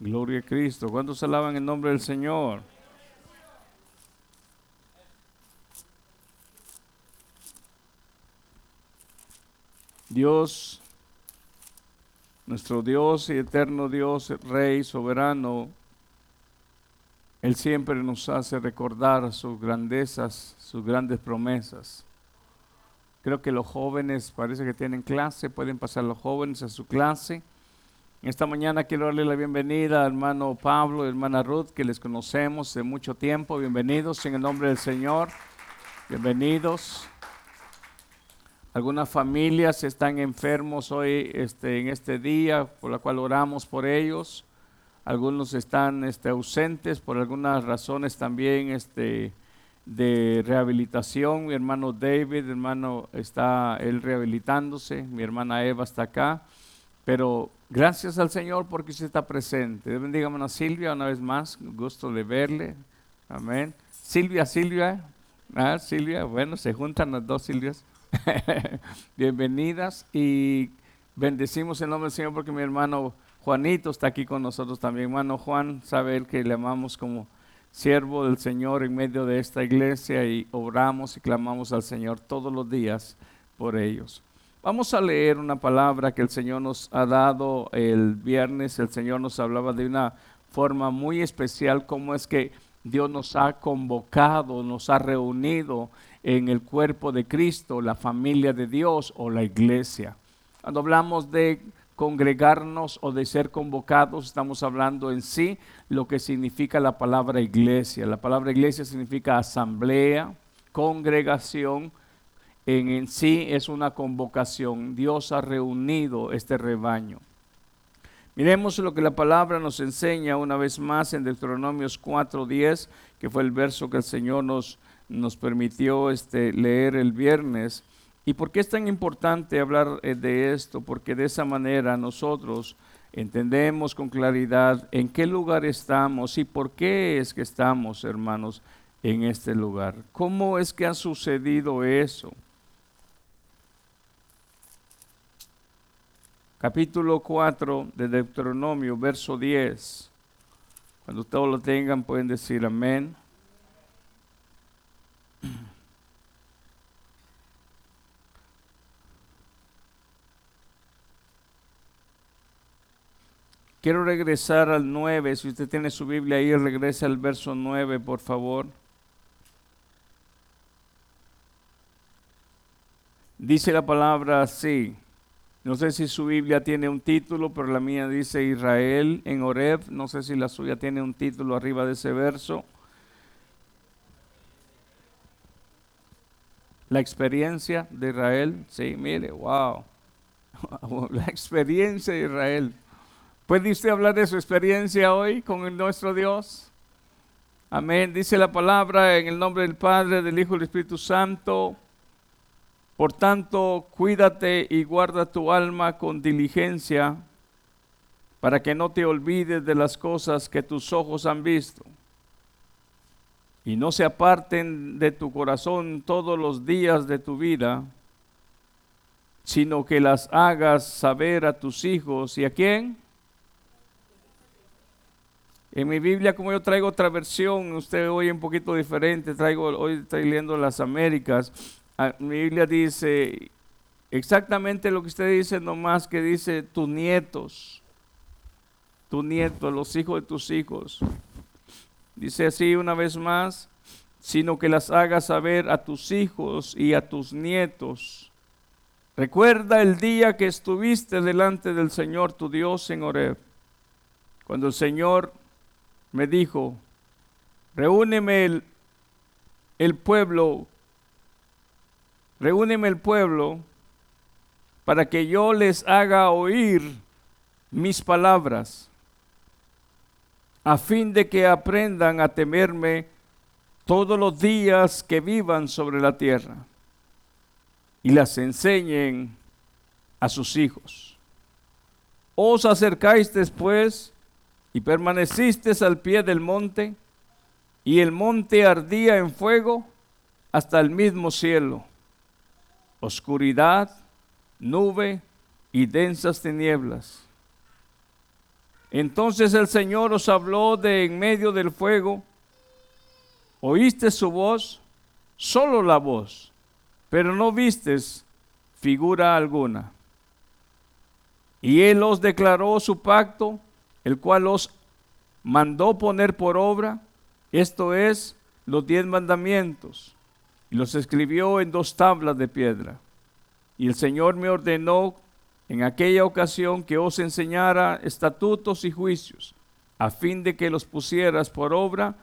Gloria a Cristo. ¿Cuántos alaban el nombre del Señor? Dios, nuestro Dios y eterno Dios, Rey soberano, Él siempre nos hace recordar sus grandezas, sus grandes promesas. Creo que los jóvenes parece que tienen clase, pueden pasar los jóvenes a su clase. Esta mañana quiero darle la bienvenida al hermano Pablo y hermana Ruth, que les conocemos de mucho tiempo. Bienvenidos en el nombre del Señor. Bienvenidos. Algunas familias están enfermos hoy este, en este día, por la cual oramos por ellos. Algunos están este, ausentes por algunas razones también este, de rehabilitación. Mi hermano David, hermano, está él rehabilitándose. Mi hermana Eva está acá. Pero gracias al Señor porque usted está presente. Bendiga a Silvia una vez más. Gusto de verle. Amén. Silvia, Silvia. Ah, Silvia, bueno, se juntan las dos Silvias. Bienvenidas y bendecimos el nombre del Señor porque mi hermano Juanito está aquí con nosotros también. Hermano Juan, sabe él que le amamos como siervo del Señor en medio de esta iglesia y oramos y clamamos al Señor todos los días por ellos. Vamos a leer una palabra que el Señor nos ha dado el viernes. El Señor nos hablaba de una forma muy especial, cómo es que Dios nos ha convocado, nos ha reunido en el cuerpo de Cristo, la familia de Dios o la iglesia. Cuando hablamos de congregarnos o de ser convocados, estamos hablando en sí lo que significa la palabra iglesia. La palabra iglesia significa asamblea, congregación, en, sí es una convocación. Dios ha reunido este rebaño. Miremos lo que la palabra nos enseña una vez más en Deuteronomios 4:10, que fue el verso que el Señor nos, nos permitió este, leer el viernes. ¿Y por qué es tan importante hablar eh, de esto? Porque de esa manera nosotros entendemos con claridad en qué lugar estamos y por qué es que estamos, hermanos, en este lugar. ¿Cómo es que ha sucedido eso? Capítulo 4 de Deuteronomio, verso 10. Cuando todos lo tengan pueden decir amén. Quiero regresar al 9. Si usted tiene su Biblia ahí, regrese al verso 9, por favor. Dice la palabra así. No sé si su Biblia tiene un título, pero la mía dice Israel en Oreb. No sé si la suya tiene un título arriba de ese verso. La experiencia de Israel. Sí, mire, wow. La experiencia de Israel. ¿Puede usted hablar de su experiencia hoy con nuestro Dios? Amén. Dice la palabra en el nombre del Padre, del Hijo y del Espíritu Santo. Por tanto, cuídate y guarda tu alma con diligencia para que no te olvides de las cosas que tus ojos han visto y no se aparten de tu corazón todos los días de tu vida, sino que las hagas saber a tus hijos y a quién. En mi Biblia, como yo traigo otra versión, usted oye un poquito diferente, traigo, hoy estoy leyendo las Américas, mi Biblia dice exactamente lo que usted dice, nomás que dice tus nietos, tus nietos, los hijos de tus hijos. Dice así una vez más, sino que las hagas saber a tus hijos y a tus nietos. Recuerda el día que estuviste delante del Señor tu Dios en Oreb, cuando el Señor me dijo, reúneme el, el pueblo reúneme el pueblo para que yo les haga oír mis palabras, a fin de que aprendan a temerme todos los días que vivan sobre la tierra y las enseñen a sus hijos. Os acercáis después y permanecisteis al pie del monte, y el monte ardía en fuego hasta el mismo cielo oscuridad, nube y densas tinieblas. Entonces el Señor os habló de en medio del fuego. Oíste su voz, solo la voz, pero no vistes figura alguna. Y Él os declaró su pacto, el cual os mandó poner por obra, esto es, los diez mandamientos, y los escribió en dos tablas de piedra. Y el Señor me ordenó en aquella ocasión que os enseñara estatutos y juicios, a fin de que los pusieras por obra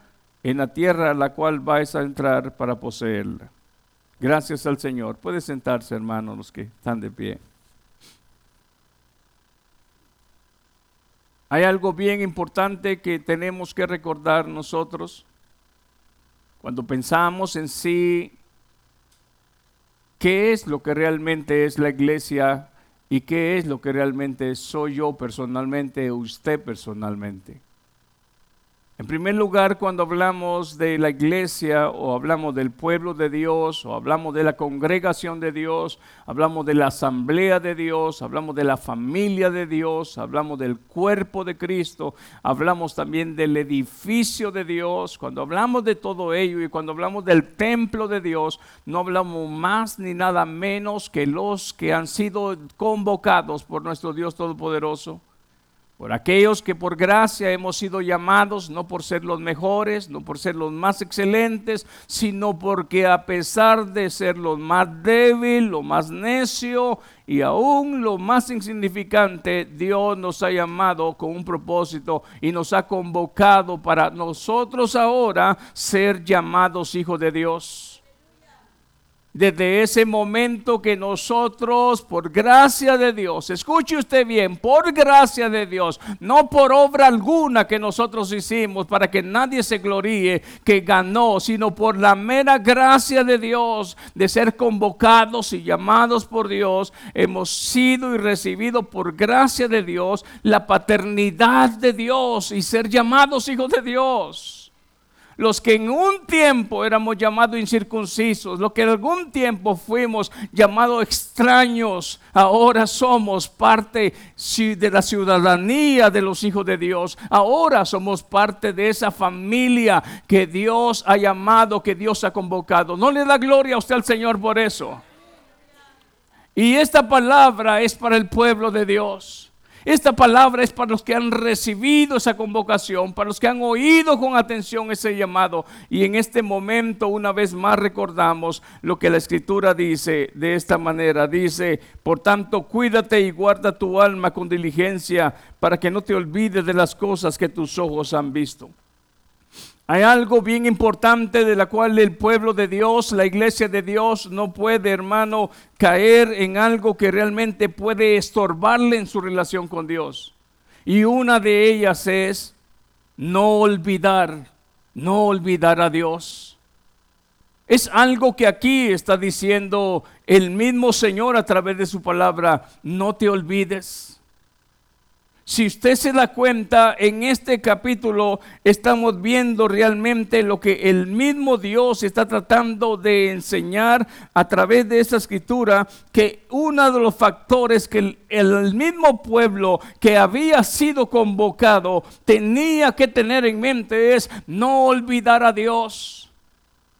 en la tierra a la cual vais a entrar para poseerla. Gracias al Señor. Puede sentarse, hermanos, los que están de pie. Hay algo bien importante que tenemos que recordar nosotros cuando pensamos en sí qué es lo que realmente es la iglesia y qué es lo que realmente soy yo personalmente usted personalmente. En primer lugar, cuando hablamos de la iglesia o hablamos del pueblo de Dios o hablamos de la congregación de Dios, hablamos de la asamblea de Dios, hablamos de la familia de Dios, hablamos del cuerpo de Cristo, hablamos también del edificio de Dios. Cuando hablamos de todo ello y cuando hablamos del templo de Dios, no hablamos más ni nada menos que los que han sido convocados por nuestro Dios Todopoderoso por aquellos que por gracia hemos sido llamados, no por ser los mejores, no por ser los más excelentes, sino porque a pesar de ser los más débil, lo más necio y aún lo más insignificante, Dios nos ha llamado con un propósito y nos ha convocado para nosotros ahora ser llamados hijos de Dios desde ese momento que nosotros, por gracia de Dios, escuche usted bien, por gracia de Dios, no por obra alguna que nosotros hicimos para que nadie se gloríe que ganó, sino por la mera gracia de Dios de ser convocados y llamados por Dios, hemos sido y recibido por gracia de Dios la paternidad de Dios y ser llamados hijos de Dios los que en un tiempo éramos llamados incircuncisos, los que en algún tiempo fuimos llamados extraños, ahora somos parte de la ciudadanía de los hijos de Dios. Ahora somos parte de esa familia que Dios ha llamado, que Dios ha convocado. No le da gloria a usted al Señor por eso. Y esta palabra es para el pueblo de Dios. Esta palabra es para los que han recibido esa convocación, para los que han oído con atención ese llamado. Y en este momento, una vez más, recordamos lo que la escritura dice de esta manera. Dice, por tanto, cuídate y guarda tu alma con diligencia para que no te olvides de las cosas que tus ojos han visto. Hay algo bien importante de la cual el pueblo de Dios, la iglesia de Dios, no puede, hermano, caer en algo que realmente puede estorbarle en su relación con Dios. Y una de ellas es no olvidar, no olvidar a Dios. Es algo que aquí está diciendo el mismo Señor a través de su palabra, no te olvides. Si usted se da cuenta, en este capítulo estamos viendo realmente lo que el mismo Dios está tratando de enseñar a través de esta escritura, que uno de los factores que el, mismo pueblo que había sido convocado tenía que tener en mente es no olvidar a Dios.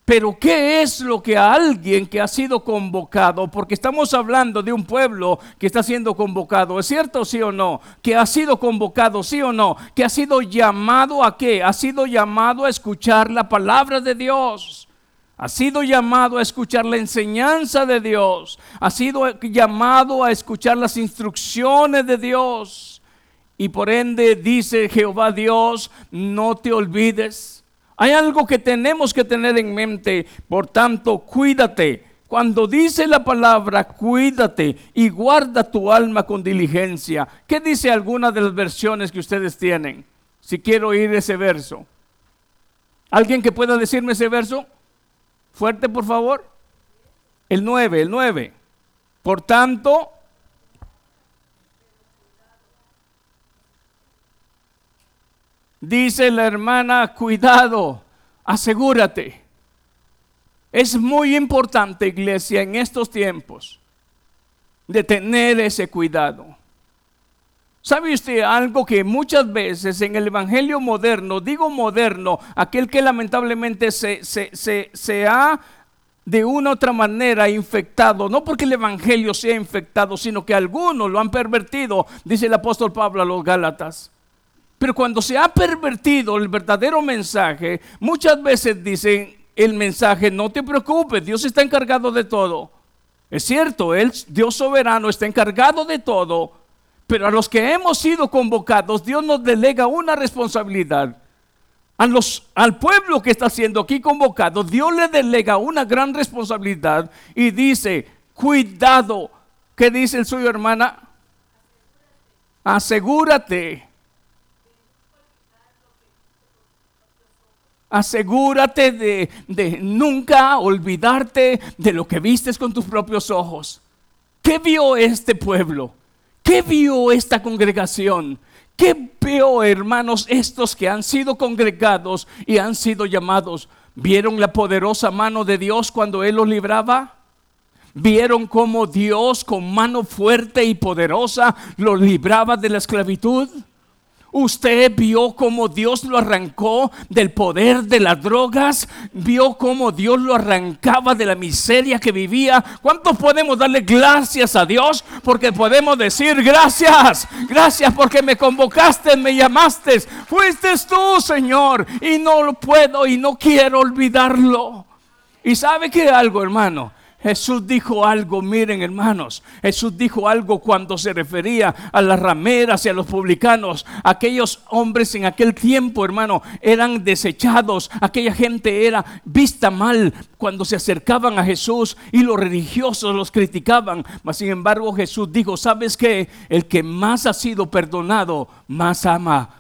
Pero ¿qué es lo que a alguien que ha sido convocado, porque estamos hablando de un pueblo que está siendo convocado, ¿es cierto sí o no? Que ha sido convocado, sí o no? Que ha sido llamado a qué? Ha sido llamado a escuchar la palabra de Dios. Ha sido llamado a escuchar la enseñanza de Dios. Ha sido llamado a escuchar las instrucciones de Dios. Y por ende dice Jehová Dios, no te olvides hay algo que tenemos que tener en mente, por tanto, cuídate. Cuando dice la palabra cuídate y guarda tu alma con diligencia, ¿qué dice alguna de las versiones que ustedes tienen? Si quiero oír ese verso. ¿Alguien que pueda decirme ese verso? Fuerte, por favor. El 9, el 9. Por tanto, Dice la hermana, cuidado, asegúrate. Es muy importante, iglesia, en estos tiempos, de tener ese cuidado. ¿Sabe usted algo que muchas veces en el Evangelio moderno, digo moderno, aquel que lamentablemente se, se, ha de una u otra manera infectado, no porque el Evangelio sea infectado, sino que algunos lo han pervertido, dice el apóstol Pablo a los Gálatas. Pero cuando se ha pervertido el verdadero mensaje, muchas veces dicen el mensaje, no te preocupes, Dios está encargado de todo. Es cierto, Él, Dios soberano, está encargado de todo, pero a los que hemos sido convocados, Dios nos delega una responsabilidad. Al pueblo que está siendo aquí convocado, Dios le delega una gran responsabilidad y dice, cuidado, ¿qué dice el suyo hermana? Asegúrate. Asegúrate de, de nunca olvidarte de lo que vistes con tus propios ojos. ¿Qué vio este pueblo? ¿Qué vio esta congregación? ¿Qué vio, hermanos, estos que han sido congregados y han sido llamados? ¿Vieron la poderosa mano de Dios cuando Él los libraba? ¿Vieron cómo Dios con mano fuerte y poderosa los libraba de la esclavitud? Usted vio cómo Dios lo arrancó del poder de las drogas, vio cómo Dios lo arrancaba de la miseria que vivía. ¿Cuántos podemos darle gracias a Dios? Porque podemos decir gracias, gracias porque me convocaste, me llamaste, fuiste tú, Señor, y no lo puedo y no quiero olvidarlo. Y sabe que algo, hermano, Jesús dijo algo, miren hermanos, Jesús dijo algo cuando se refería a las rameras y a los publicanos. Aquellos hombres en aquel tiempo, hermano, eran desechados. Aquella gente era vista mal cuando se acercaban a Jesús y los religiosos los criticaban. Mas sin embargo Jesús dijo, ¿sabes qué? El que más ha sido perdonado, más ama.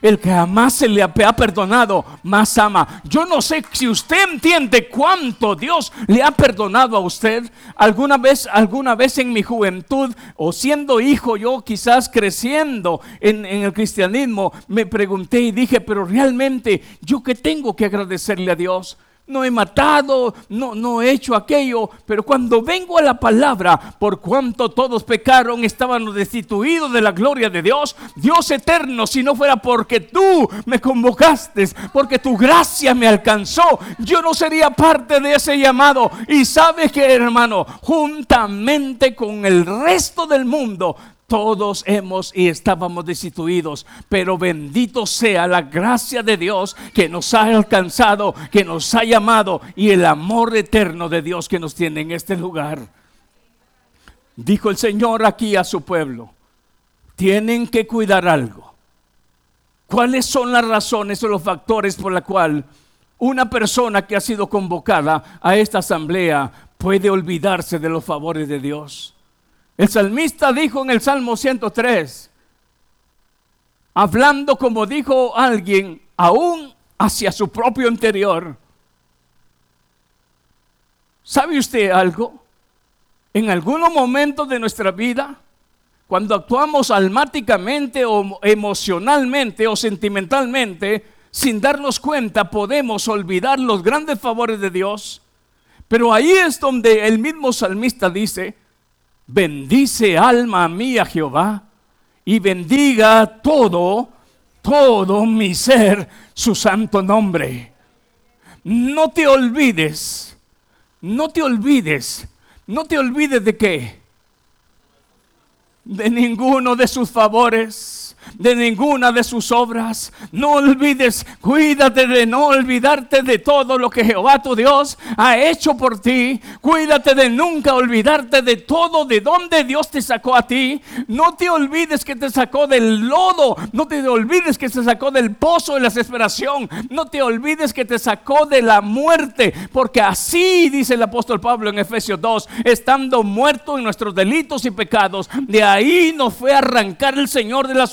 El que jamás se le ha perdonado, más ama. Yo no sé si usted entiende cuánto Dios le ha perdonado a usted. Alguna vez, alguna vez en mi juventud o siendo hijo, yo quizás creciendo en, en el cristianismo, me pregunté y dije, pero realmente, ¿yo qué tengo que agradecerle a Dios? No he matado, no, no he hecho aquello, pero cuando vengo a la palabra, por cuanto todos pecaron, estaban destituidos de la gloria de Dios, Dios eterno, si no fuera porque tú me convocaste, porque tu gracia me alcanzó, yo no sería parte de ese llamado. Y sabes que, hermano, juntamente con el resto del mundo, todos hemos y estábamos destituidos, pero bendito sea la gracia de Dios que nos ha alcanzado, que nos ha llamado y el amor eterno de Dios que nos tiene en este lugar. Dijo el Señor aquí a su pueblo, tienen que cuidar algo. ¿Cuáles son las razones o los factores por la cual una persona que ha sido convocada a esta asamblea puede olvidarse de los favores de Dios? El salmista dijo en el Salmo 103, hablando como dijo alguien, aún hacia su propio interior. ¿Sabe usted algo? En algunos momentos de nuestra vida, cuando actuamos almáticamente o emocionalmente o sentimentalmente, sin darnos cuenta, podemos olvidar los grandes favores de Dios. Pero ahí es donde el mismo salmista dice, bendice alma mía Jehová y bendiga todo, todo mi ser su santo nombre. No te olvides, no te olvides, no te olvides de qué, de ninguno de sus favores de ninguna de sus obras. No olvides, cuídate de no olvidarte de todo lo que Jehová tu Dios ha hecho por ti. Cuídate de nunca olvidarte de todo de donde Dios te sacó a ti. No te olvides que te sacó del lodo. No te olvides que te sacó del pozo de la desesperación. No te olvides que te sacó de la muerte. Porque así dice el apóstol Pablo en Efesios 2, estando muerto en nuestros delitos y pecados, de ahí nos fue a arrancar el Señor de la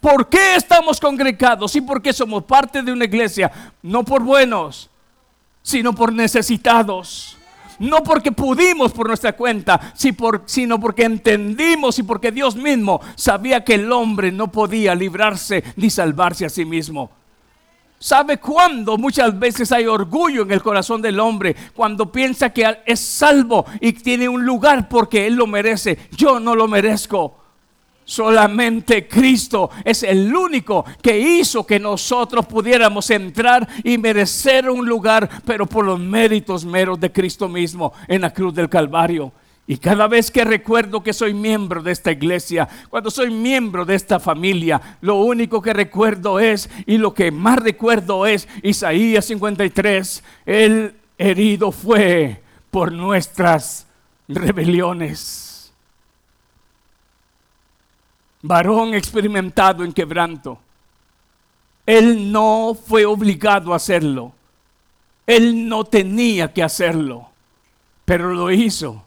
¿Por qué estamos congregados y por qué somos parte de una iglesia? No por buenos, sino por necesitados. No porque pudimos por nuestra cuenta, sino porque entendimos y porque Dios mismo sabía que el hombre no podía librarse ni salvarse a sí mismo. ¿Sabe cuándo muchas veces hay orgullo en el corazón del hombre? Cuando piensa que es salvo y tiene un lugar porque él lo merece. Yo no lo merezco. Solamente Cristo es el único que hizo que nosotros pudiéramos entrar y merecer un lugar, pero por los méritos meros de Cristo mismo en la cruz del Calvario. Y cada vez que recuerdo que soy miembro de esta iglesia, cuando soy miembro de esta familia, lo único que recuerdo es, y lo que más recuerdo es Isaías 53, el herido fue por nuestras rebeliones. Varón experimentado en quebranto. Él no fue obligado a hacerlo. Él no tenía que hacerlo, pero lo hizo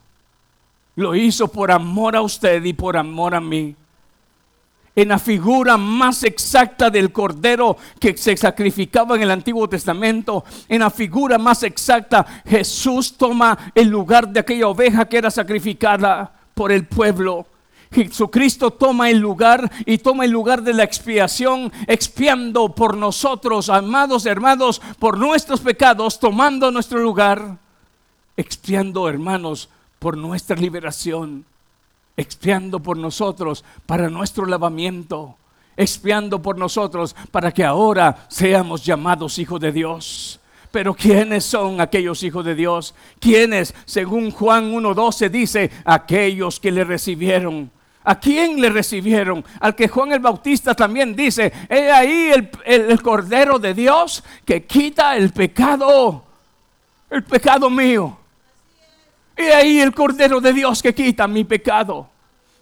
lo hizo por amor a usted y por amor a mí. En la figura más exacta del cordero que se sacrificaba en el Antiguo Testamento, en la figura más exacta, Jesús toma el lugar de aquella oveja que era sacrificada por el pueblo. Jesucristo toma el lugar y toma el lugar de la expiación, expiando por nosotros, amados hermanos, por nuestros pecados, tomando nuestro lugar, expiando, hermanos, por nuestra liberación, expiando por nosotros para nuestro lavamiento, expiando por nosotros para que ahora seamos llamados hijos de Dios. Pero ¿quiénes son aquellos hijos de Dios? ¿Quiénes? Según Juan 1.12 dice, aquellos que le recibieron. ¿A quién le recibieron? Al que Juan el Bautista también dice, he ahí el, el Cordero de Dios que quita el pecado, el pecado mío. Y ahí el Cordero de Dios que quita mi pecado.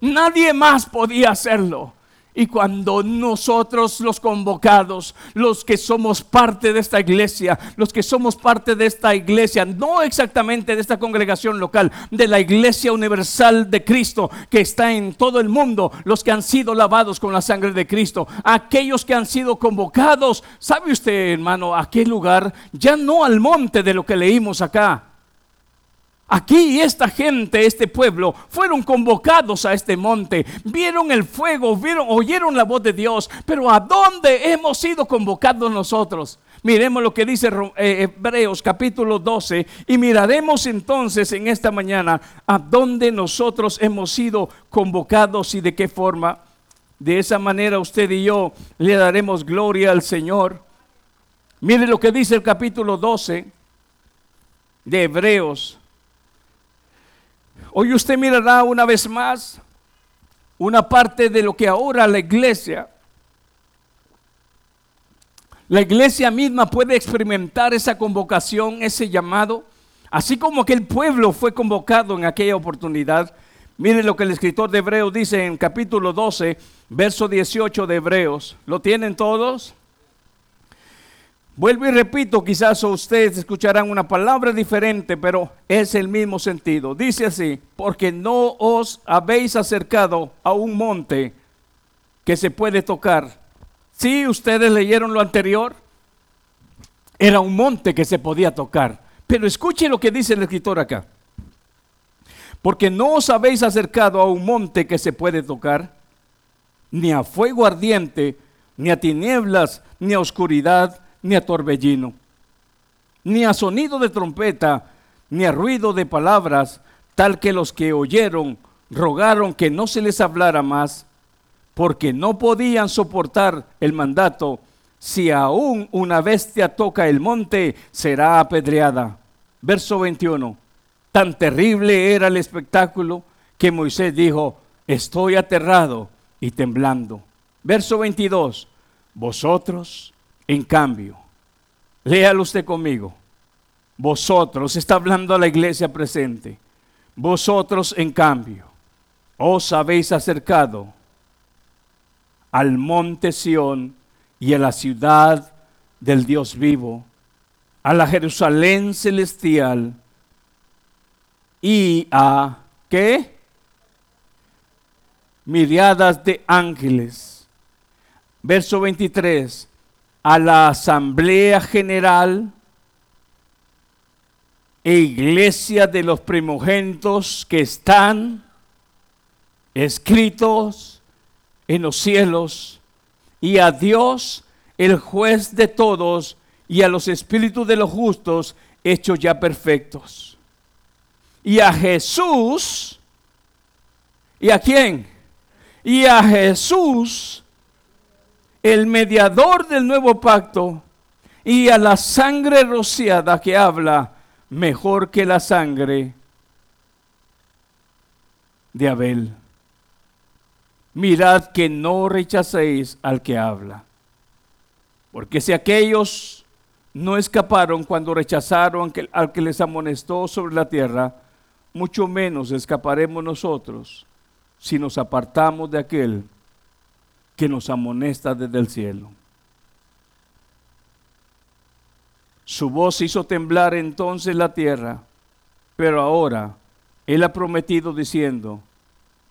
Nadie más podía hacerlo. Y cuando nosotros los convocados, los que somos parte de esta iglesia, los que somos parte de esta iglesia, no exactamente de esta congregación local, de la iglesia universal de Cristo que está en todo el mundo, los que han sido lavados con la sangre de Cristo, aquellos que han sido convocados, ¿sabe usted hermano a qué lugar? Ya no al monte de lo que leímos acá Aquí esta gente, este pueblo, fueron convocados a este monte, vieron el fuego, vieron, oyeron la voz de Dios, pero ¿a dónde hemos sido convocados nosotros? Miremos lo que dice eh, Hebreos capítulo 12 y miraremos entonces en esta mañana a dónde nosotros hemos sido convocados y de qué forma. De esa manera usted y yo le daremos gloria al Señor. Mire lo que dice el capítulo 12 de Hebreos Hoy usted mirará una vez más una parte de lo que ahora la iglesia, la iglesia misma puede experimentar esa convocación, ese llamado, así como que el pueblo fue convocado en aquella oportunidad. Mire lo que el escritor de Hebreos dice en capítulo 12, verso 18 de Hebreos. ¿Lo tienen todos? Vuelvo y repito, quizás ustedes escucharán una palabra diferente, pero es el mismo sentido. Dice así, porque no os habéis acercado a un monte que se puede tocar. Si ustedes leyeron lo anterior, era un monte que se podía tocar. Pero escuche lo que dice el escritor acá. Porque no os habéis acercado a un monte que se puede tocar, ni a fuego ardiente, ni a tinieblas, ni a oscuridad, ni a torbellino, ni a sonido de trompeta, ni a ruido de palabras, tal que los que oyeron rogaron que no se les hablara más, porque no podían soportar el mandato. Si aún una bestia toca el monte, será apedreada. Verso 21. Tan terrible era el espectáculo que Moisés dijo, estoy aterrado y temblando. Verso 22. Vosotros en cambio, léalo usted conmigo. Vosotros, está hablando a la iglesia presente. Vosotros, en cambio, os habéis acercado al monte Sión y a la ciudad del Dios vivo, a la Jerusalén celestial y a ¿qué? Miriadas de ángeles. Verso 23 a la asamblea general e iglesia de los primogénitos que están escritos en los cielos, y a Dios, el juez de todos, y a los espíritus de los justos, hechos ya perfectos. Y a Jesús, ¿y a quién? y a Jesús, el mediador del nuevo pacto, y a la sangre rociada que habla mejor que la sangre de Abel. Mirad que no rechacéis al que habla. Porque si aquellos no escaparon cuando rechazaron al que les amonestó sobre la tierra, mucho menos escaparemos nosotros si nos apartamos de aquel que nos amonesta desde el cielo. Su voz hizo temblar entonces la tierra, pero ahora Él ha prometido diciendo,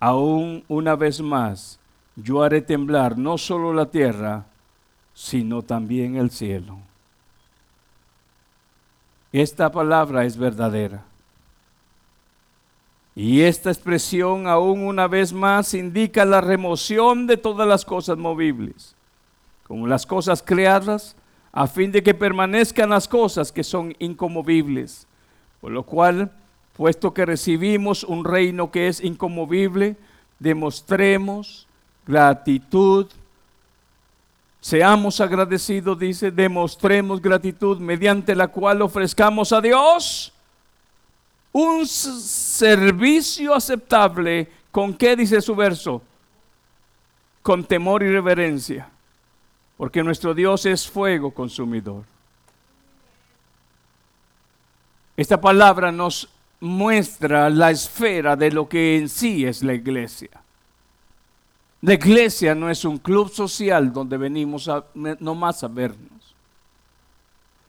aún una vez más, yo haré temblar no solo la tierra, sino también el cielo. Esta palabra es verdadera. Y esta expresión aún una vez más indica la remoción de todas las cosas movibles, como las cosas creadas, a fin de que permanezcan las cosas que son incomovibles. Por lo cual, puesto que recibimos un reino que es incomovible, demostremos gratitud. Seamos agradecidos, dice, demostremos gratitud mediante la cual ofrezcamos a Dios un servicio aceptable. ¿Con qué dice su verso? Con temor y reverencia. Porque nuestro Dios es fuego consumidor. Esta palabra nos muestra la esfera de lo que en sí es la iglesia. La iglesia no es un club social donde venimos a, nomás a vernos.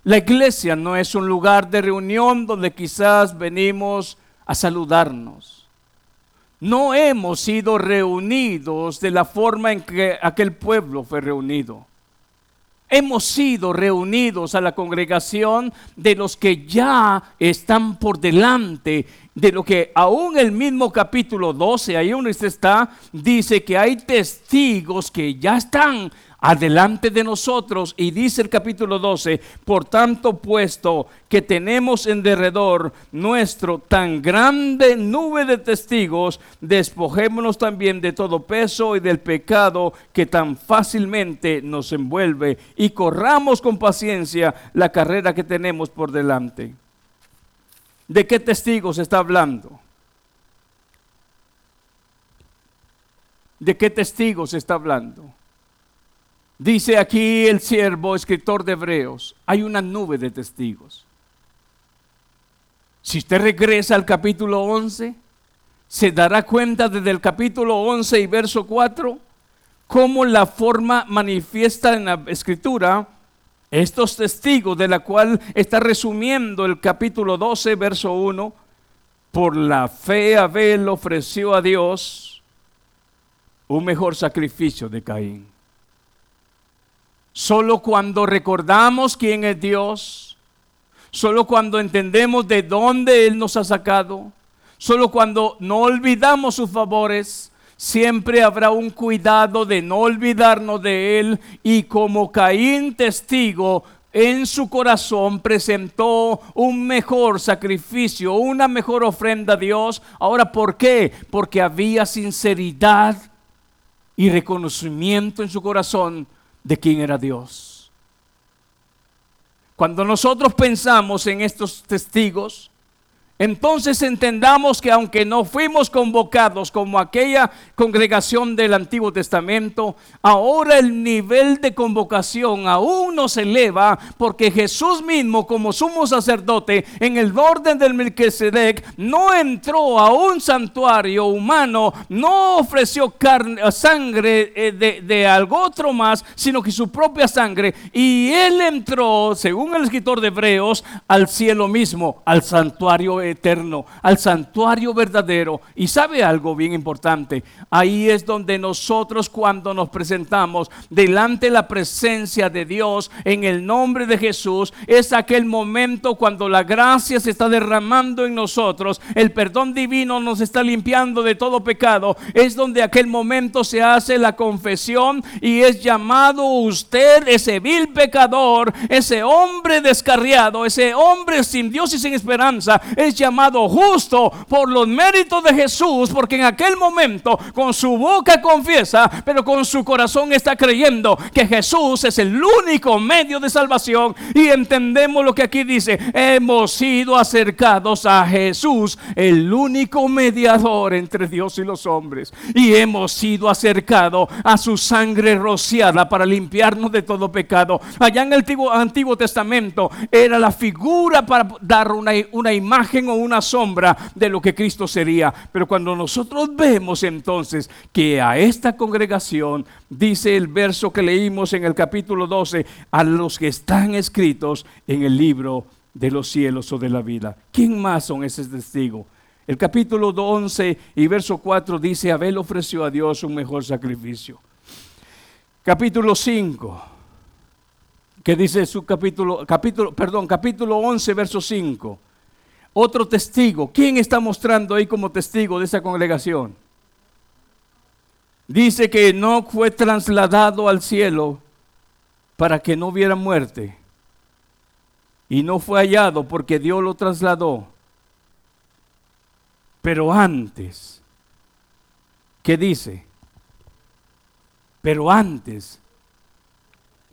La iglesia no es un lugar de reunión donde quizás venimos a saludarnos. No hemos sido reunidos de la forma en que aquel pueblo fue reunido. Hemos sido reunidos a la congregación de los que ya están por delante de lo que aún el mismo capítulo 12, ahí donde está, dice que hay testigos que ya están adelante de nosotros. Y dice el capítulo 12, por tanto puesto que tenemos en derredor nuestro tan grande nube de testigos, despojémonos también de todo peso y del pecado que tan fácilmente nos envuelve y corramos con paciencia la carrera que tenemos por delante. ¿De qué testigos está hablando? ¿De qué testigos está hablando? Dice aquí el siervo, escritor de Hebreos, hay una nube de testigos. Si usted regresa al capítulo 11, se dará cuenta desde el capítulo 11 y verso 4 cómo la forma manifiesta en la escritura estos testigos de la cual está resumiendo el capítulo 12, verso 1, por la fe Abel ofreció a Dios un mejor sacrificio de Caín. Solo cuando recordamos quién es Dios, solo cuando entendemos de dónde Él nos ha sacado, solo cuando no olvidamos sus favores, siempre habrá un cuidado de no olvidarnos de Él y como Caín testigo en su corazón presentó un mejor sacrificio, una mejor ofrenda a Dios. Ahora, ¿por qué? Porque había sinceridad y reconocimiento en su corazón de quién era Dios. Cuando nosotros pensamos en estos testigos, entonces entendamos que aunque no fuimos convocados como aquella congregación del Antiguo Testamento, ahora el nivel de convocación aún nos eleva porque Jesús mismo como sumo sacerdote en el orden del Melquisedec no entró a un santuario humano, no ofreció carne, sangre eh, de, de algo otro más, sino que su propia sangre y él entró, según el escritor de Hebreos, al cielo mismo, al santuario eterno, al santuario verdadero. Y sabe algo bien importante, ahí es donde nosotros cuando nos presentamos delante de la presencia de Dios en el nombre de Jesús, es aquel momento cuando la gracia se está derramando en nosotros, el perdón divino nos está limpiando de todo pecado, es donde aquel momento se hace la confesión y es llamado usted ese vil pecador, ese hombre descarriado, ese hombre sin Dios y sin esperanza, es llamado justo por los méritos de Jesús, porque en aquel momento con su boca confiesa, pero con su corazón está creyendo que Jesús es el único medio de salvación. Y entendemos lo que aquí dice, hemos sido acercados a Jesús, el único mediador entre Dios y los hombres. Y hemos sido acercados a su sangre rociada para limpiarnos de todo pecado. Allá en el Antiguo, Testamento era la figura para dar una imagen una sombra de lo que Cristo sería. Pero cuando nosotros vemos entonces que a esta congregación, dice el verso que leímos en el capítulo 12, a los que están escritos en el libro de los cielos o de la vida. ¿Quién más son esos testigos? El capítulo 11 y verso 4 dice, Abel ofreció a Dios un mejor sacrificio. Capítulo 5, que dice su capítulo, capítulo, perdón, capítulo 11, verso 5. Otro testigo. ¿Quién está mostrando ahí como testigo de esa congregación? Dice que no fue trasladado al cielo para que no hubiera muerte. Y no fue hallado porque Dios lo trasladó. Pero antes, ¿qué dice? Pero antes,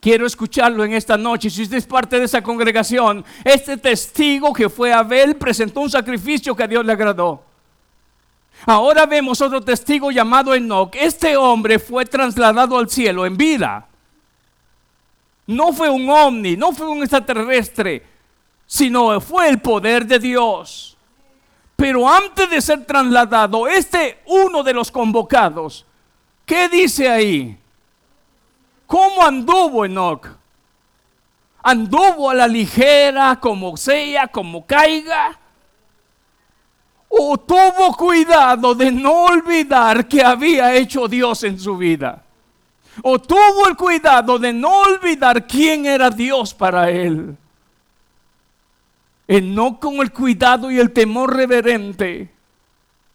quiero escucharlo en esta noche. Si usted es parte de esa congregación, este testigo que fue Abel presentó un sacrificio que a Dios le agradó. Ahora vemos otro testigo llamado Enoch. Este hombre fue trasladado al cielo en vida. No fue un ovni, no fue un extraterrestre, sino fue el poder de Dios. Pero antes de ser trasladado, este uno de los convocados, ¿qué dice ahí? ¿Cómo anduvo Enoch? ¿Anduvo a la ligera, como sea, como caiga? ¿O tuvo cuidado de no olvidar que había hecho Dios en su vida? ¿O tuvo el cuidado de no olvidar quién era Dios para él? no con el cuidado y el temor reverente,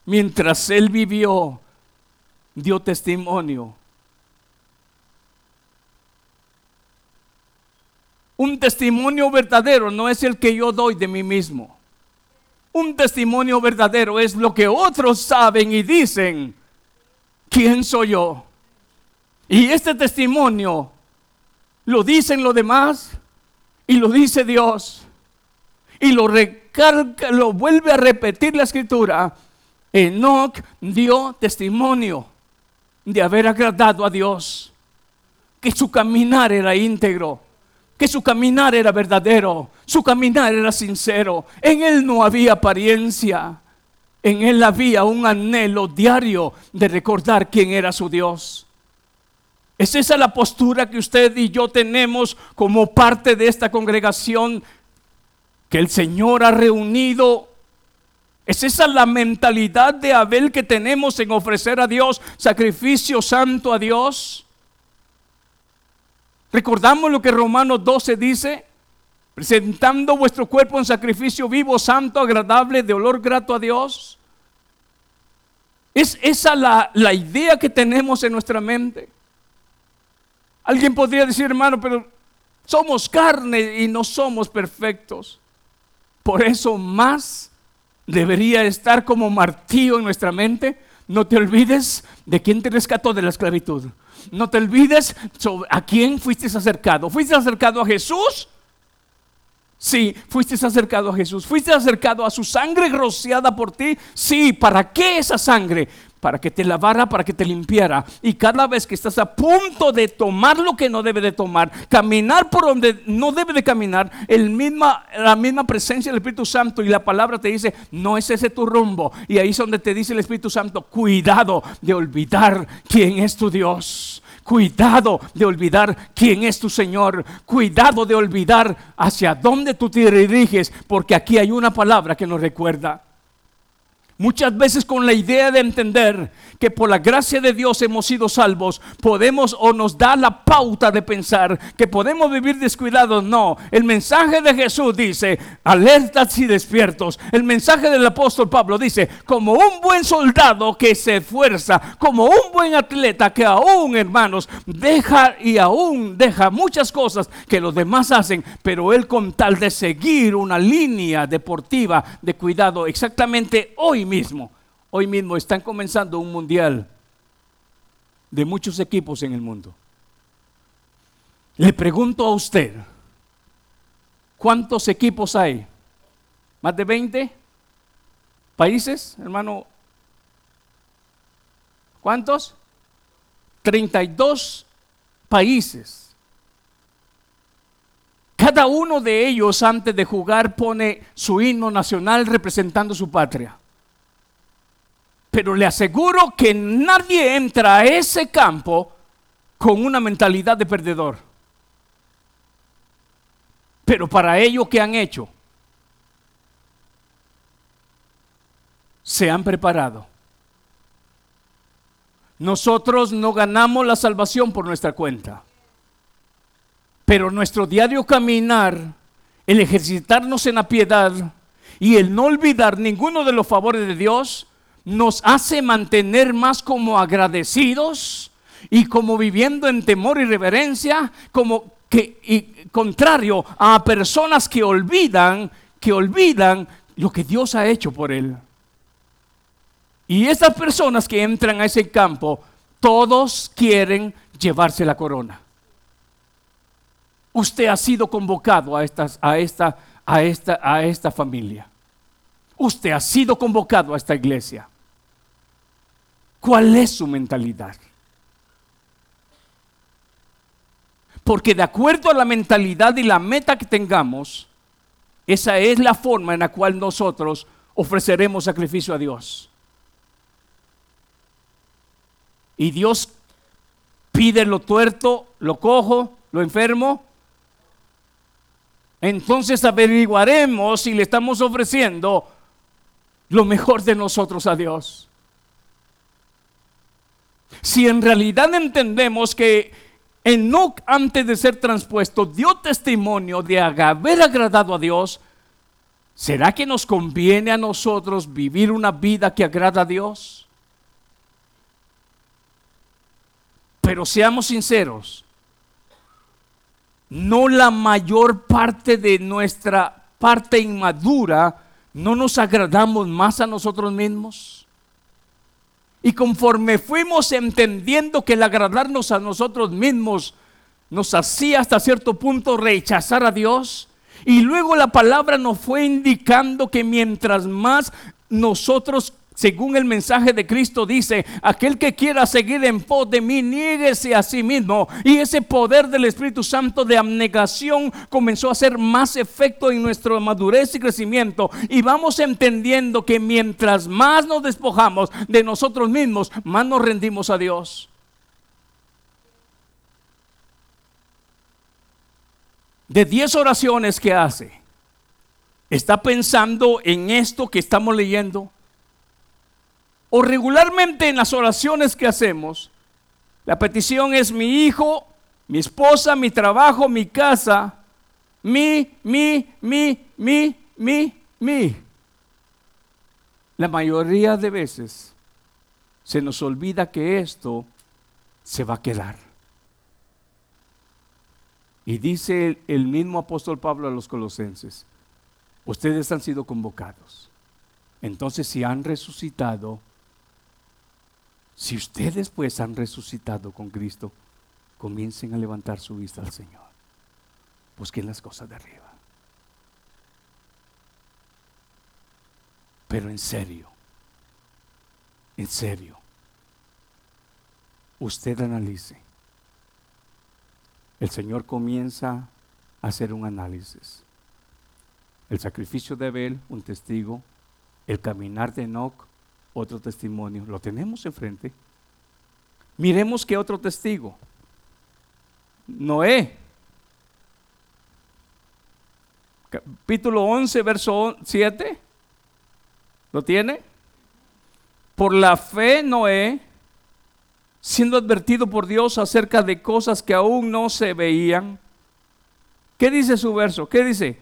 mientras él vivió, dio testimonio. Un testimonio verdadero no es el que yo doy de mí mismo. Un testimonio verdadero es lo que otros saben y dicen, ¿quién soy yo? Y este testimonio lo dicen los demás y lo dice Dios y lo recarga, lo vuelve a repetir la escritura. Enoch dio testimonio de haber agradado a Dios, que su caminar era íntegro, que su caminar era verdadero, su caminar era sincero. En él no había apariencia, en él había un anhelo diario de recordar quién era su Dios. ¿Es esa la postura que usted y yo tenemos como parte de esta congregación que el Señor ha reunido. ¿Es esa la mentalidad de Abel que tenemos en ofrecer a Dios sacrificio santo a Dios? ¿Recordamos lo que Romanos 12 dice? Presentando vuestro cuerpo en sacrificio vivo, santo, agradable, de olor grato a Dios. ¿Es esa la, la idea que tenemos en nuestra mente? Alguien podría decir, hermano, pero somos carne y no somos perfectos. Por eso más debería estar como martillo en nuestra mente. No te olvides de quién te rescató de la esclavitud. No te olvides a quién fuiste acercado. ¿Fuiste acercado a Jesús? Sí, fuiste acercado a Jesús. Fuiste acercado a su sangre rociada por ti. Sí, ¿para qué esa sangre? Para que te lavara, para que te limpiara. Y cada vez que estás a punto de tomar lo que no debe de tomar, caminar por donde no debe de caminar, el la misma presencia del Espíritu Santo y la palabra te dice, no es ese tu rumbo. Y ahí es donde te dice el Espíritu Santo, cuidado de olvidar quién es tu Dios. Cuidado de olvidar quién es tu Señor. Cuidado de olvidar hacia dónde tú te diriges, porque aquí hay una palabra que nos recuerda. Muchas veces con la idea de entender que por la gracia de Dios hemos sido salvos, podemos o nos da la pauta de pensar que podemos vivir descuidados. No, el mensaje de Jesús dice, alertas y despiertos. El mensaje del apóstol Pablo dice, como un buen soldado que se esfuerza, como un buen atleta que aún, hermanos, deja y aún deja muchas cosas que los demás hacen, pero él con tal de seguir una línea deportiva de cuidado exactamente hoy mismo, hoy mismo están comenzando un mundial de muchos equipos en el mundo. Le pregunto a usted, ¿cuántos equipos hay? ¿Más de 20 países, hermano? ¿Cuántos? 32 países. Cada uno de ellos antes de jugar pone su himno nacional representando su patria. Pero le aseguro que nadie entra a ese campo con una mentalidad de perdedor. Pero para ello, ¿qué han hecho? Se han preparado. Nosotros no ganamos la salvación por nuestra cuenta. Pero nuestro diario caminar, el ejercitarnos en la piedad y el no olvidar ninguno de los favores de Dios, nos hace mantener más como agradecidos y como viviendo en temor y reverencia, como que y contrario a personas que olvidan, que olvidan lo que Dios ha hecho por él. Y esas personas que entran a ese campo, todos quieren llevarse la corona. Usted ha sido convocado a, estas, a, esta, a, esta, a esta familia. Usted ha sido convocado a esta iglesia. ¿Cuál es su mentalidad? Porque de acuerdo a la mentalidad y la meta que tengamos, esa es la forma en la cual nosotros ofreceremos sacrificio a Dios. Y Dios pide lo tuerto, lo cojo, lo enfermo. Entonces averiguaremos si le estamos ofreciendo lo mejor de nosotros a Dios. Si en realidad entendemos que Enoch antes de ser transpuesto dio testimonio de haber agradado a Dios, ¿será que nos conviene a nosotros vivir una vida que agrada a Dios? Pero seamos sinceros, no la mayor parte de nuestra parte inmadura, no nos agradamos más a nosotros mismos. Y conforme fuimos entendiendo que el agradarnos a nosotros mismos nos hacía hasta cierto punto rechazar a Dios, y luego la palabra nos fue indicando que mientras más nosotros según el mensaje de Cristo dice, aquel que quiera seguir en pos de mí, niéguese a sí mismo. Y ese poder del Espíritu Santo de abnegación comenzó a hacer más efecto en nuestra madurez y crecimiento. Y vamos entendiendo que mientras más nos despojamos de nosotros mismos, más nos rendimos a Dios. De 10 oraciones que hace, está pensando en esto que estamos leyendo o regularmente en las oraciones que hacemos, la petición es mi hijo, mi esposa, mi trabajo, mi casa, mi, mi, mi, mi, mi, mi. La mayoría de veces se nos olvida que esto se va a quedar. Y dice el mismo apóstol Pablo a los colosenses, ustedes han sido convocados. Entonces si han resucitado, si ustedes pues han resucitado con Cristo, comiencen a levantar su vista al Señor. Busquen las cosas de arriba. Pero en serio, en serio, usted analice. El Señor comienza a hacer un análisis. El sacrificio de Abel, un testigo. El caminar de Enoch, otro testimonio. Lo tenemos enfrente. Miremos que otro testigo. Noé. Capítulo 11, verso 7. ¿Lo tiene? Por la fe Noé, siendo advertido por Dios acerca de cosas que aún no se veían. ¿Qué dice su verso? ¿Qué dice?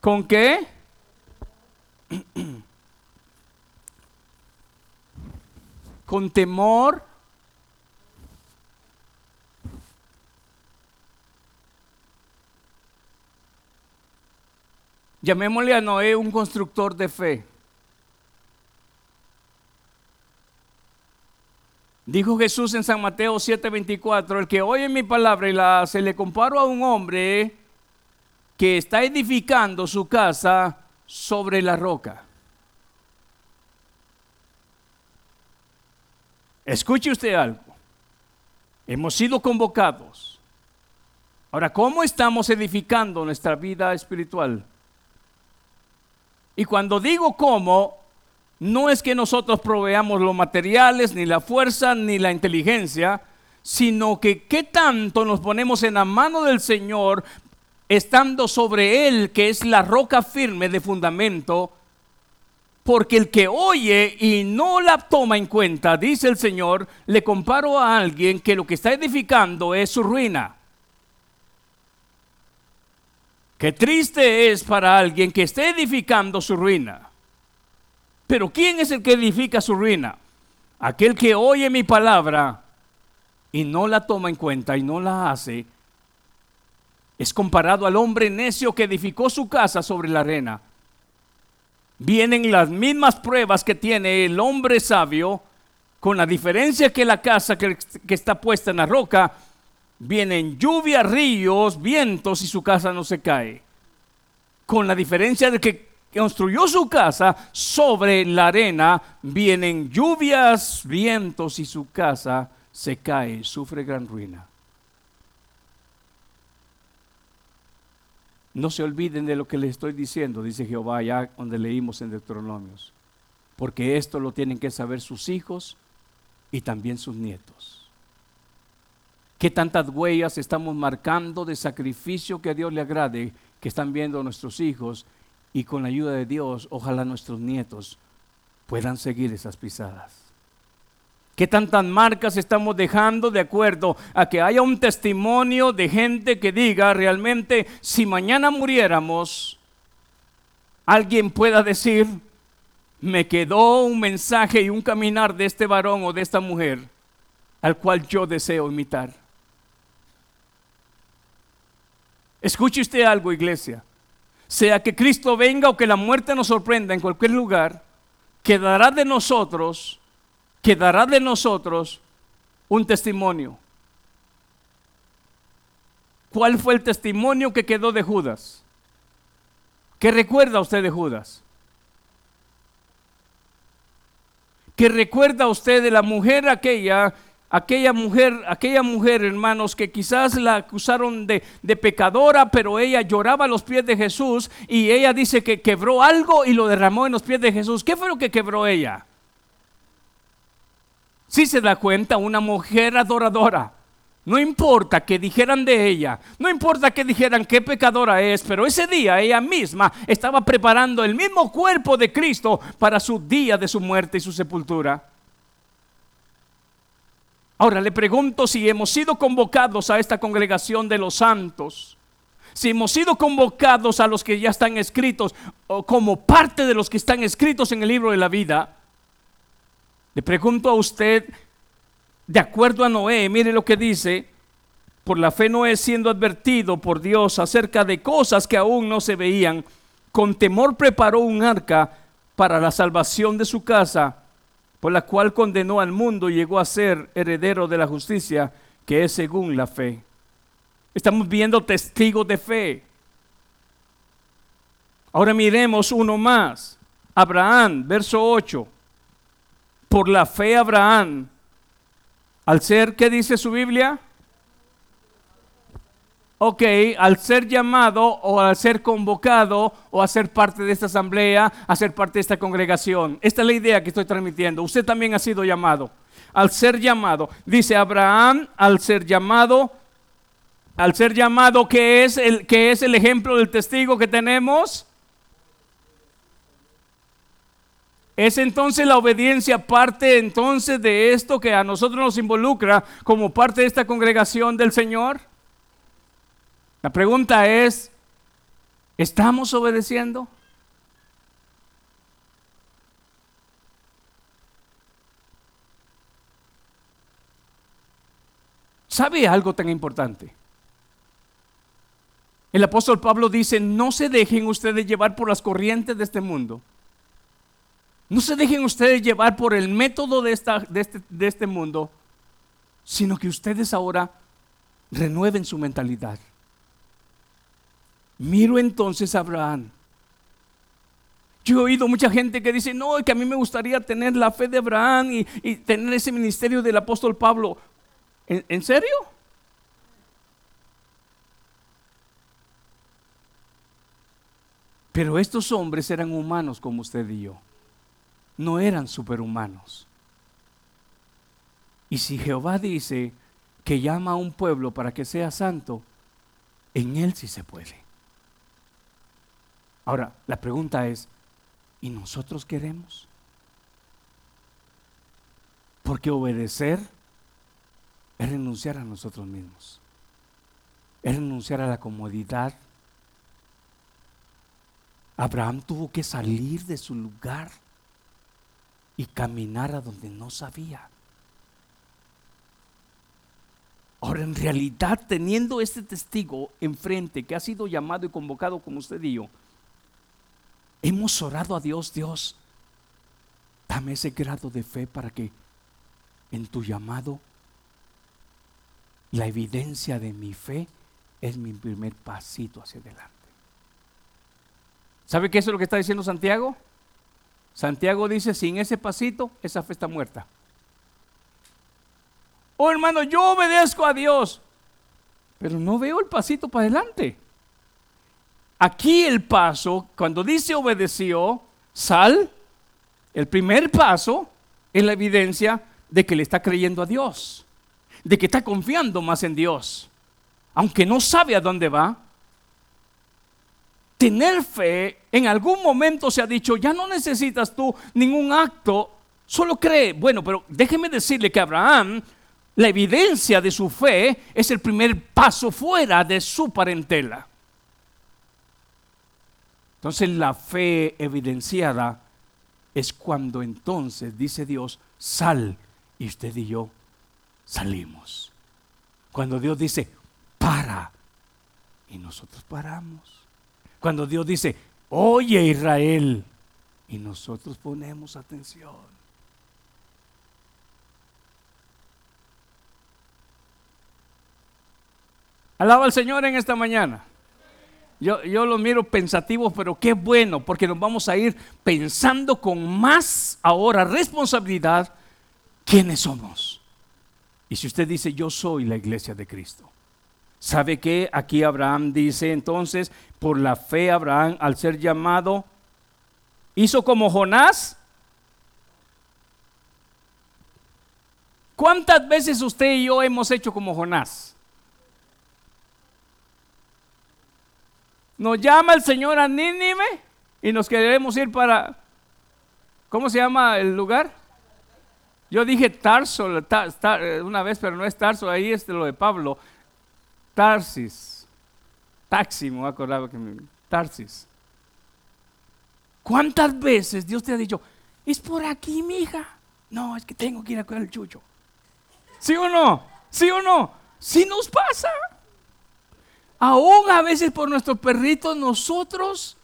¿Con qué? Con temor. Llamémosle a Noé un constructor de fe. Dijo Jesús en San Mateo 7:24, el que oye mi palabra y la se le comparo a un hombre que está edificando su casa sobre la roca. Escuche usted algo. Hemos sido convocados. Ahora, ¿cómo estamos edificando nuestra vida espiritual? Y cuando digo cómo, no es que nosotros proveamos los materiales, ni la fuerza, ni la inteligencia, sino que qué tanto nos ponemos en la mano del Señor estando sobre él, que es la roca firme de fundamento, porque el que oye y no la toma en cuenta, dice el Señor, le comparo a alguien que lo que está edificando es su ruina. Qué triste es para alguien que esté edificando su ruina. Pero ¿quién es el que edifica su ruina? Aquel que oye mi palabra y no la toma en cuenta y no la hace, es comparado al hombre necio que edificó su casa sobre la arena. Vienen las mismas pruebas que tiene el hombre sabio, con la diferencia que la casa que, está puesta en la roca, vienen lluvias, ríos, vientos y su casa no se cae. Con la diferencia de que construyó su casa sobre la arena, vienen lluvias, vientos y su casa se cae, sufre gran ruina. No se olviden de lo que les estoy diciendo, dice Jehová allá donde leímos en Deuteronomios, porque esto lo tienen que saber sus hijos y también sus nietos. ¿Qué tantas huellas estamos marcando de sacrificio que a Dios le agrade que están viendo nuestros hijos y con la ayuda de Dios, ojalá nuestros nietos puedan seguir esas pisadas? ¿Qué tantas marcas estamos dejando de acuerdo a que haya un testimonio de gente que diga realmente, si mañana muriéramos, alguien pueda decir, me quedó un mensaje y un caminar de este varón o de esta mujer al cual yo deseo imitar? Escuche usted algo, iglesia. Sea que Cristo venga o que la muerte nos sorprenda en cualquier lugar, quedará de nosotros quedará de nosotros un testimonio. ¿Cuál fue el testimonio que quedó de Judas? ¿Qué recuerda usted de Judas? ¿Qué recuerda usted de la mujer aquella, aquella mujer, aquella mujer, hermanos, que quizás la acusaron de, de, pecadora, pero ella lloraba a los pies de Jesús y ella dice que quebró algo y lo derramó en los pies de Jesús? ¿Qué fue lo que quebró ella? Si se da cuenta, una mujer adoradora. No importa que dijeran de ella, no importa que dijeran qué pecadora es, pero ese día ella misma estaba preparando el mismo cuerpo de Cristo para su día de su muerte y su sepultura. Ahora le pregunto si hemos sido convocados a esta congregación de los santos, si hemos sido convocados a los que ya están escritos o como parte de los que están escritos en el libro de la vida, le pregunto a usted, de acuerdo a Noé, mire lo que dice, por la fe Noé siendo advertido por Dios acerca de cosas que aún no se veían, con temor preparó un arca para la salvación de su casa, por la cual condenó al mundo y llegó a ser heredero de la justicia, que es según la fe. Estamos viendo testigos de fe. Ahora miremos uno más. Abraham, verso 8 por la fe Abraham, al ser, ¿qué dice su Biblia? Ok, al ser llamado o al ser convocado o a ser parte de esta asamblea, a ser parte de esta congregación. Esta es la idea que estoy transmitiendo. Usted también ha sido llamado. Al ser llamado, dice Abraham, al ser llamado, al ser llamado, ¿qué es el, qué es el ejemplo del testigo que tenemos? ¿Es entonces la obediencia parte entonces de esto que a nosotros nos involucra como parte de esta congregación del Señor? La pregunta es, ¿estamos obedeciendo? ¿Sabe algo tan importante? El apóstol Pablo dice, no se dejen ustedes llevar por las corrientes de este mundo. No se dejen ustedes llevar por el método de, esta, de, este, de este mundo, sino que ustedes ahora renueven su mentalidad. Miro entonces a Abraham. Yo he oído mucha gente que dice, no, que a mí me gustaría tener la fe de Abraham y, y tener ese ministerio del apóstol Pablo. ¿En, serio? Pero estos hombres eran humanos como usted y yo. No eran superhumanos. Y si Jehová dice que llama a un pueblo para que sea santo, en él sí se puede. Ahora, la pregunta es, ¿y nosotros queremos? Porque obedecer es renunciar a nosotros mismos, es renunciar a la comodidad. Abraham tuvo que salir de su lugar y caminar a donde no sabía. Ahora, en realidad, teniendo este testigo enfrente que ha sido llamado y convocado como usted dijo, hemos orado a Dios, Dios, dame ese grado de fe para que en tu llamado la evidencia de mi fe es mi primer pasito hacia adelante. ¿Sabe qué es lo que está diciendo Santiago? Santiago dice, sin ese pasito, esa fe está muerta. Oh hermano, yo obedezco a Dios, pero no veo el pasito para adelante. Aquí el paso, cuando dice obedeció, sal, el primer paso es la evidencia de que le está creyendo a Dios de que está confiando más en Dios, aunque no sabe a dónde va. Tener fe, en algún momento se ha dicho, ya no necesitas tú ningún acto, solo cree. Bueno, pero déjeme decirle que Abraham, la evidencia de su fe es el primer paso fuera de su parentela. Entonces la fe evidenciada es cuando entonces dice Dios, sal y usted y yo salimos. Cuando Dios dice, para, y nosotros paramos. Cuando Dios dice, oye Israel, y nosotros ponemos atención. Alaba al Señor en esta mañana. Yo, yo lo miro pensativo, pero qué bueno, porque nos vamos a ir pensando con más ahora responsabilidad quiénes somos. Y si usted dice, yo soy la iglesia de Cristo, ¿sabe qué? Aquí Abraham dice entonces, por la fe Abraham, al ser llamado, hizo como Jonás. ¿Cuántas veces usted y yo hemos hecho como Jonás? Nos llama el Señor a Nínive y nos queremos ir para, ¿cómo se llama el lugar? Yo dije Tarso una vez, pero no es Tarso, ahí es lo de Pablo. Tarsis. Taxi, me acordaba que me. Tarsis. ¿Cuántas veces Dios te ha dicho, es por aquí, mi hija? No, es que tengo que ir a cuidar el chucho. ¿Sí o no? ¿Sí o no? Sí nos pasa. Aún a veces por nuestros perritos nosotros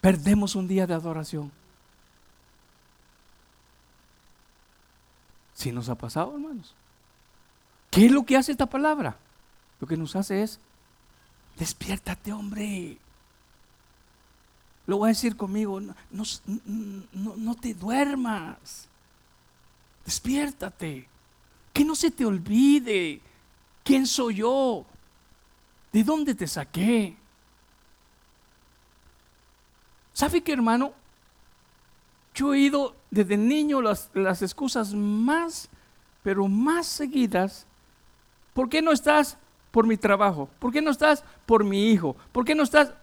perdemos un día de adoración. Si nos ha pasado, hermanos. ¿Qué es lo que hace esta palabra? Lo que nos hace es, despiértate, hombre. Lo voy a decir conmigo, no, no, te duermas. Despiértate. Que no se te olvide quién soy yo. ¿De dónde te saqué? ¿Sabe qué, hermano? Yo he oído desde niño las, las excusas más, pero más seguidas. ¿Por qué no estás por mi trabajo? ¿Por qué no estás por mi hijo? ¿Por qué no estás?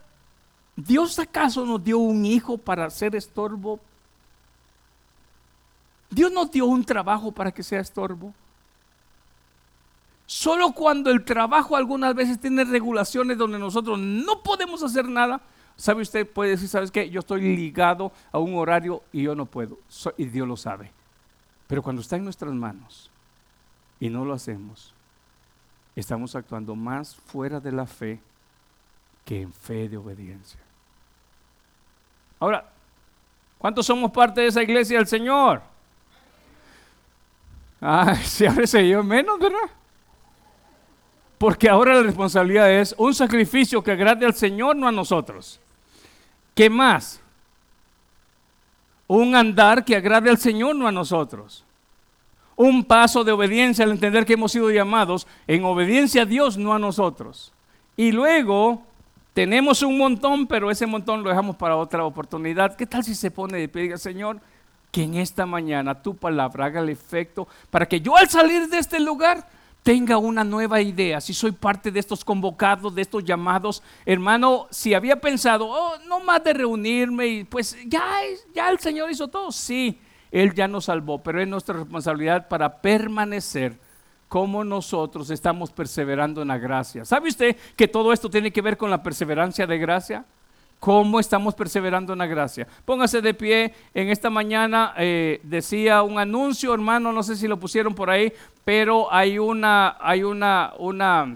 ¿Dios acaso nos dio un hijo para ser estorbo Dios nos dio un trabajo para que sea estorbo. Solo cuando el trabajo algunas veces tiene regulaciones donde nosotros no podemos hacer nada, ¿sabe usted? Puede decir, ¿sabes qué? Yo estoy ligado a un horario y yo no puedo. y Dios lo sabe. Pero cuando está en nuestras manos y no lo hacemos, estamos actuando más fuera de la fe que en fe de obediencia. Ahora, ¿cuántos somos parte de esa iglesia del Señor? Ah, si ahora se yo menos, ¿verdad? Porque ahora la responsabilidad es un sacrificio que agrade al Señor, no a nosotros. ¿Qué más? Un andar que agrade al Señor, no a nosotros. Un paso de obediencia al entender que hemos sido llamados en obediencia a Dios, no a nosotros. Y luego tenemos un montón, pero ese montón lo dejamos para otra oportunidad. ¿Qué tal si se pone de pie Señor, que en esta mañana tu palabra haga el efecto para que yo al salir de este lugar tenga una nueva idea, si soy parte de estos convocados, de estos llamados, hermano, si había pensado, oh, no más de reunirme y pues ya, ya el Señor hizo todo, sí, Él ya nos salvó, pero es nuestra responsabilidad para permanecer como nosotros estamos perseverando en la gracia. ¿Sabe usted que todo esto tiene que ver con la perseverancia de gracia? ¿Cómo estamos perseverando en la gracia? Póngase de pie. En esta mañana eh, decía un anuncio, hermano, no sé si lo pusieron por ahí, pero hay una, hay una, una,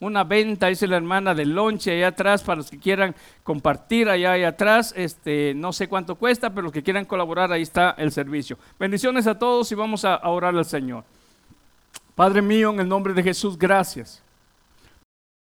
una venta, dice la hermana, de lonche allá atrás para los que quieran compartir allá, allá atrás. Este, no sé cuánto cuesta, pero los que quieran colaborar, ahí está el servicio. Bendiciones a todos y vamos a orar al Señor. Padre mío, en el nombre de Jesús, gracias.